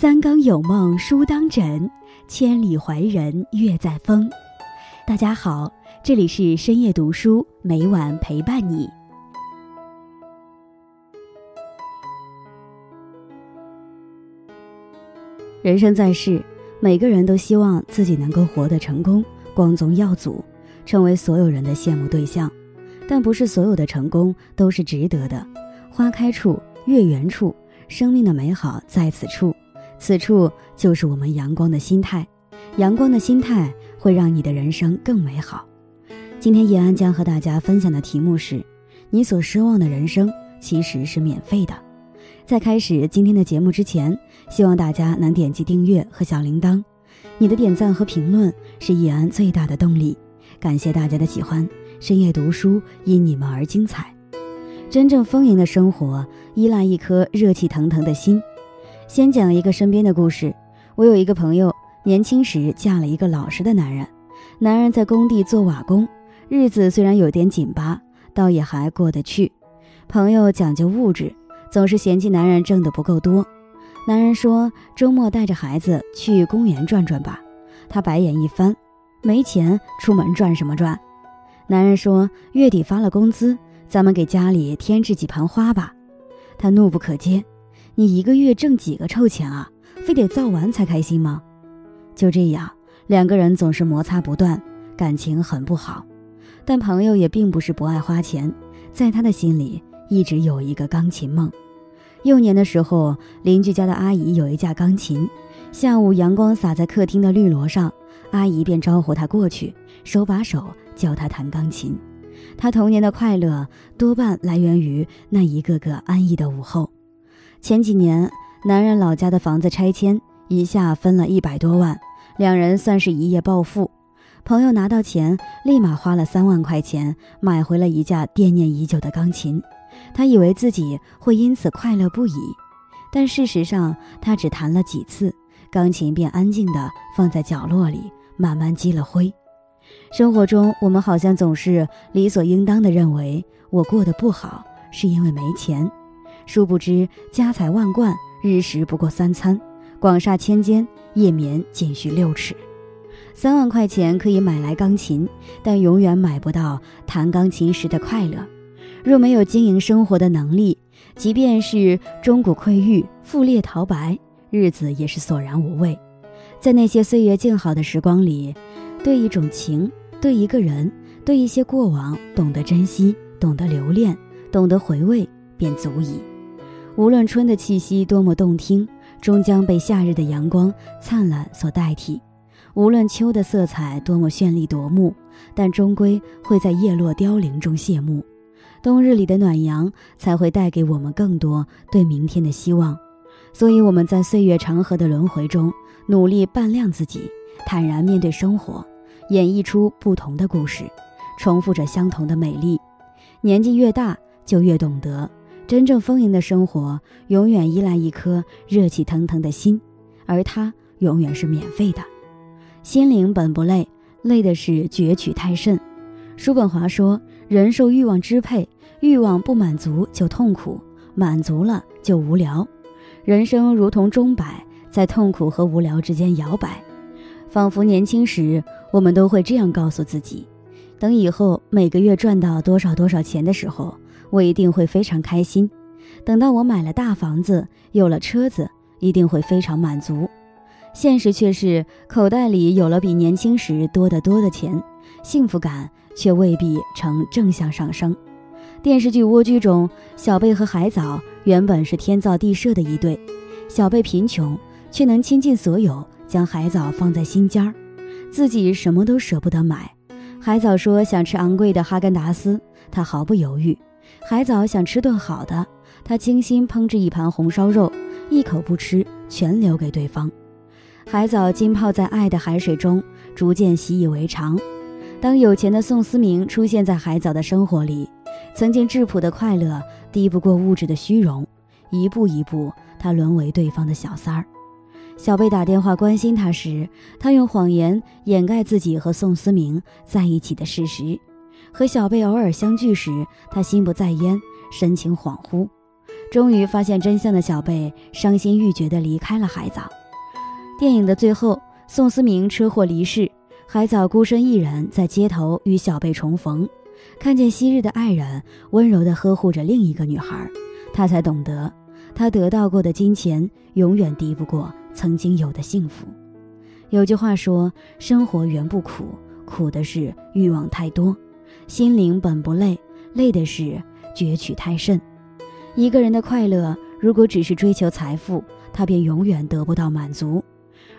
三更有梦书当枕，千里怀人月在风。大家好，这里是深夜读书，每晚陪伴你。人生在世，每个人都希望自己能够活得成功、光宗耀祖，成为所有人的羡慕对象。但不是所有的成功都是值得的。花开处，月圆处，生命的美好在此处。此处就是我们阳光的心态，阳光的心态会让你的人生更美好。今天叶安将和大家分享的题目是：你所奢望的人生其实是免费的。在开始今天的节目之前，希望大家能点击订阅和小铃铛，你的点赞和评论是叶安最大的动力。感谢大家的喜欢，深夜读书因你们而精彩。真正丰盈的生活依赖一颗热气腾腾的心。先讲一个身边的故事。我有一个朋友，年轻时嫁了一个老实的男人。男人在工地做瓦工，日子虽然有点紧巴，倒也还过得去。朋友讲究物质，总是嫌弃男人挣得不够多。男人说：“周末带着孩子去公园转转吧。”他白眼一翻：“没钱，出门转什么转？”男人说：“月底发了工资，咱们给家里添置几盆花吧。”他怒不可遏。你一个月挣几个臭钱啊？非得造完才开心吗？就这样，两个人总是摩擦不断，感情很不好。但朋友也并不是不爱花钱，在他的心里一直有一个钢琴梦。幼年的时候，邻居家的阿姨有一架钢琴，下午阳光洒在客厅的绿萝上，阿姨便招呼他过去，手把手教他弹钢琴。他童年的快乐多半来源于那一个个安逸的午后。前几年，男人老家的房子拆迁，一下分了一百多万，两人算是一夜暴富。朋友拿到钱，立马花了三万块钱买回了一架惦念已久的钢琴。他以为自己会因此快乐不已，但事实上，他只弹了几次，钢琴便安静地放在角落里，慢慢积了灰。生活中，我们好像总是理所应当地认为，我过得不好是因为没钱。殊不知，家财万贯，日食不过三餐；广厦千间，夜眠仅需六尺。三万块钱可以买来钢琴，但永远买不到弹钢琴时的快乐。若没有经营生活的能力，即便是钟鼓馔玉、富丽陶白，日子也是索然无味。在那些岁月静好的时光里，对一种情，对一个人，对一些过往，懂得珍惜，懂得留恋，懂得回味，便足矣。无论春的气息多么动听，终将被夏日的阳光灿烂所代替；无论秋的色彩多么绚丽夺目，但终归会在叶落凋零中谢幕。冬日里的暖阳才会带给我们更多对明天的希望。所以我们在岁月长河的轮回中，努力扮靓自己，坦然面对生活，演绎出不同的故事，重复着相同的美丽。年纪越大，就越懂得。真正丰盈的生活，永远依赖一颗热气腾腾的心，而它永远是免费的。心灵本不累，累的是攫取太甚。叔本华说：“人受欲望支配，欲望不满足就痛苦，满足了就无聊。人生如同钟摆，在痛苦和无聊之间摇摆。仿佛年轻时，我们都会这样告诉自己：等以后每个月赚到多少多少钱的时候。”我一定会非常开心，等到我买了大房子，有了车子，一定会非常满足。现实却是，口袋里有了比年轻时多得多的钱，幸福感却未必呈正向上升。电视剧《蜗居》中，小贝和海藻原本是天造地设的一对，小贝贫穷，却能倾尽所有将海藻放在心尖儿，自己什么都舍不得买。海藻说想吃昂贵的哈根达斯，他毫不犹豫。海藻想吃顿好的，他精心烹制一盘红烧肉，一口不吃，全留给对方。海藻浸泡在爱的海水中，逐渐习以为常。当有钱的宋思明出现在海藻的生活里，曾经质朴的快乐抵不过物质的虚荣，一步一步，他沦为对方的小三儿。小贝打电话关心他时，他用谎言掩盖自己和宋思明在一起的事实。和小贝偶尔相聚时，他心不在焉，神情恍惚。终于发现真相的小贝伤心欲绝地离开了海藻。电影的最后，宋思明车祸离世，海藻孤身一人在街头与小贝重逢，看见昔日的爱人温柔地呵护着另一个女孩，他才懂得，他得到过的金钱永远敌不过曾经有的幸福。有句话说：“生活原不苦，苦的是欲望太多；心灵本不累，累的是攫取太甚。”一个人的快乐，如果只是追求财富，他便永远得不到满足。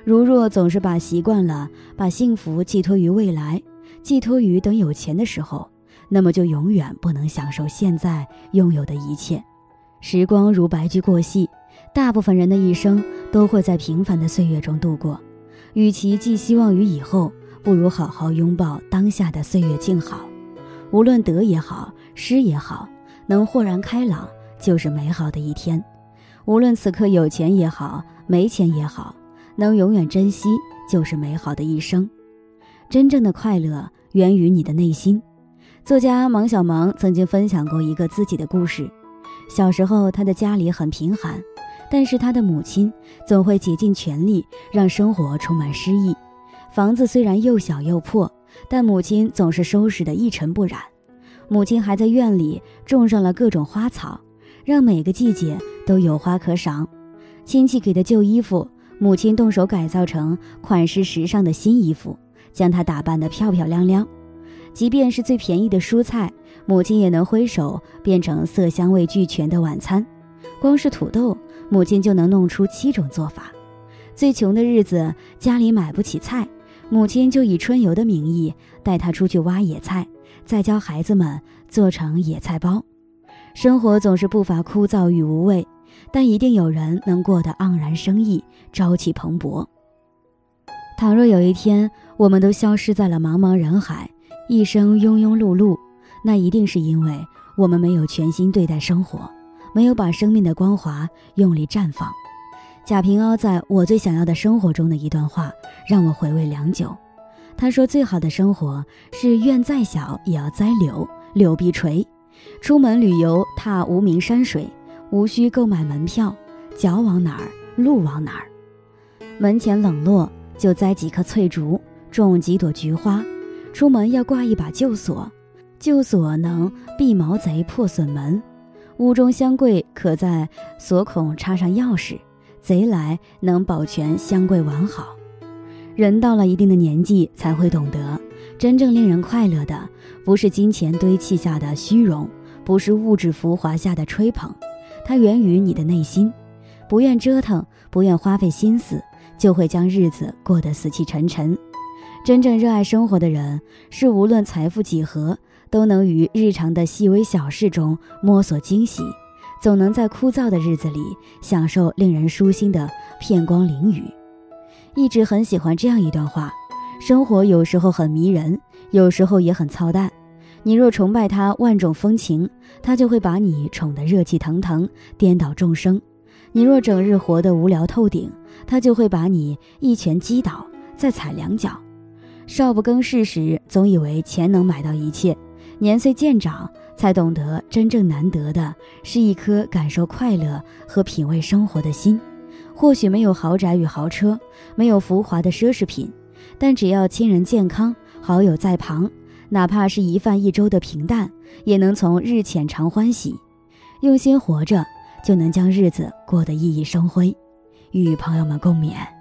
如若总是把习惯了把幸福寄托于未来，寄托于等有钱的时候，那么就永远不能享受现在拥有的一切。时光如白驹过隙，大部分人的一生都会在平凡的岁月中度过。与其寄希望于以后，不如好好拥抱当下的岁月静好。无论得也好，失也好，能豁然开朗。就是美好的一天，无论此刻有钱也好，没钱也好，能永远珍惜就是美好的一生。真正的快乐源于你的内心。作家芒小芒曾经分享过一个自己的故事：小时候，他的家里很贫寒，但是他的母亲总会竭尽全力让生活充满诗意。房子虽然又小又破，但母亲总是收拾得一尘不染。母亲还在院里种上了各种花草。让每个季节都有花可赏，亲戚给的旧衣服，母亲动手改造成款式时尚的新衣服，将它打扮得漂漂亮亮。即便是最便宜的蔬菜，母亲也能挥手变成色香味俱全的晚餐。光是土豆，母亲就能弄出七种做法。最穷的日子，家里买不起菜，母亲就以春游的名义带他出去挖野菜，再教孩子们做成野菜包。生活总是不乏枯燥与无味，但一定有人能过得盎然生意、朝气蓬勃。倘若有一天我们都消失在了茫茫人海，一生庸庸碌碌，那一定是因为我们没有全心对待生活，没有把生命的光华用力绽放。贾平凹在我最想要的生活中的一段话，让我回味良久。他说：“最好的生活是院再小也要栽柳，柳必垂。”出门旅游，踏无名山水，无需购买门票，脚往哪儿，路往哪儿。门前冷落，就栽几棵翠竹，种几朵菊花。出门要挂一把旧锁，旧锁能避毛贼破损门。屋中香柜可在锁孔插上钥匙，贼来能保全香柜完好。人到了一定的年纪，才会懂得。真正令人快乐的，不是金钱堆砌下的虚荣，不是物质浮华下的吹捧，它源于你的内心。不愿折腾，不愿花费心思，就会将日子过得死气沉沉。真正热爱生活的人，是无论财富几何，都能于日常的细微小事中摸索惊喜，总能在枯燥的日子里享受令人舒心的片光淋雨。一直很喜欢这样一段话。生活有时候很迷人，有时候也很操蛋。你若崇拜他万种风情，他就会把你宠得热气腾腾，颠倒众生；你若整日活得无聊透顶，他就会把你一拳击倒，再踩两脚。少不更事时，总以为钱能买到一切；年岁渐长，才懂得真正难得的是一颗感受快乐和品味生活的心。或许没有豪宅与豪车，没有浮华的奢侈品。但只要亲人健康，好友在旁，哪怕是一饭一粥的平淡，也能从日浅尝欢喜。用心活着，就能将日子过得熠熠生辉。与朋友们共勉。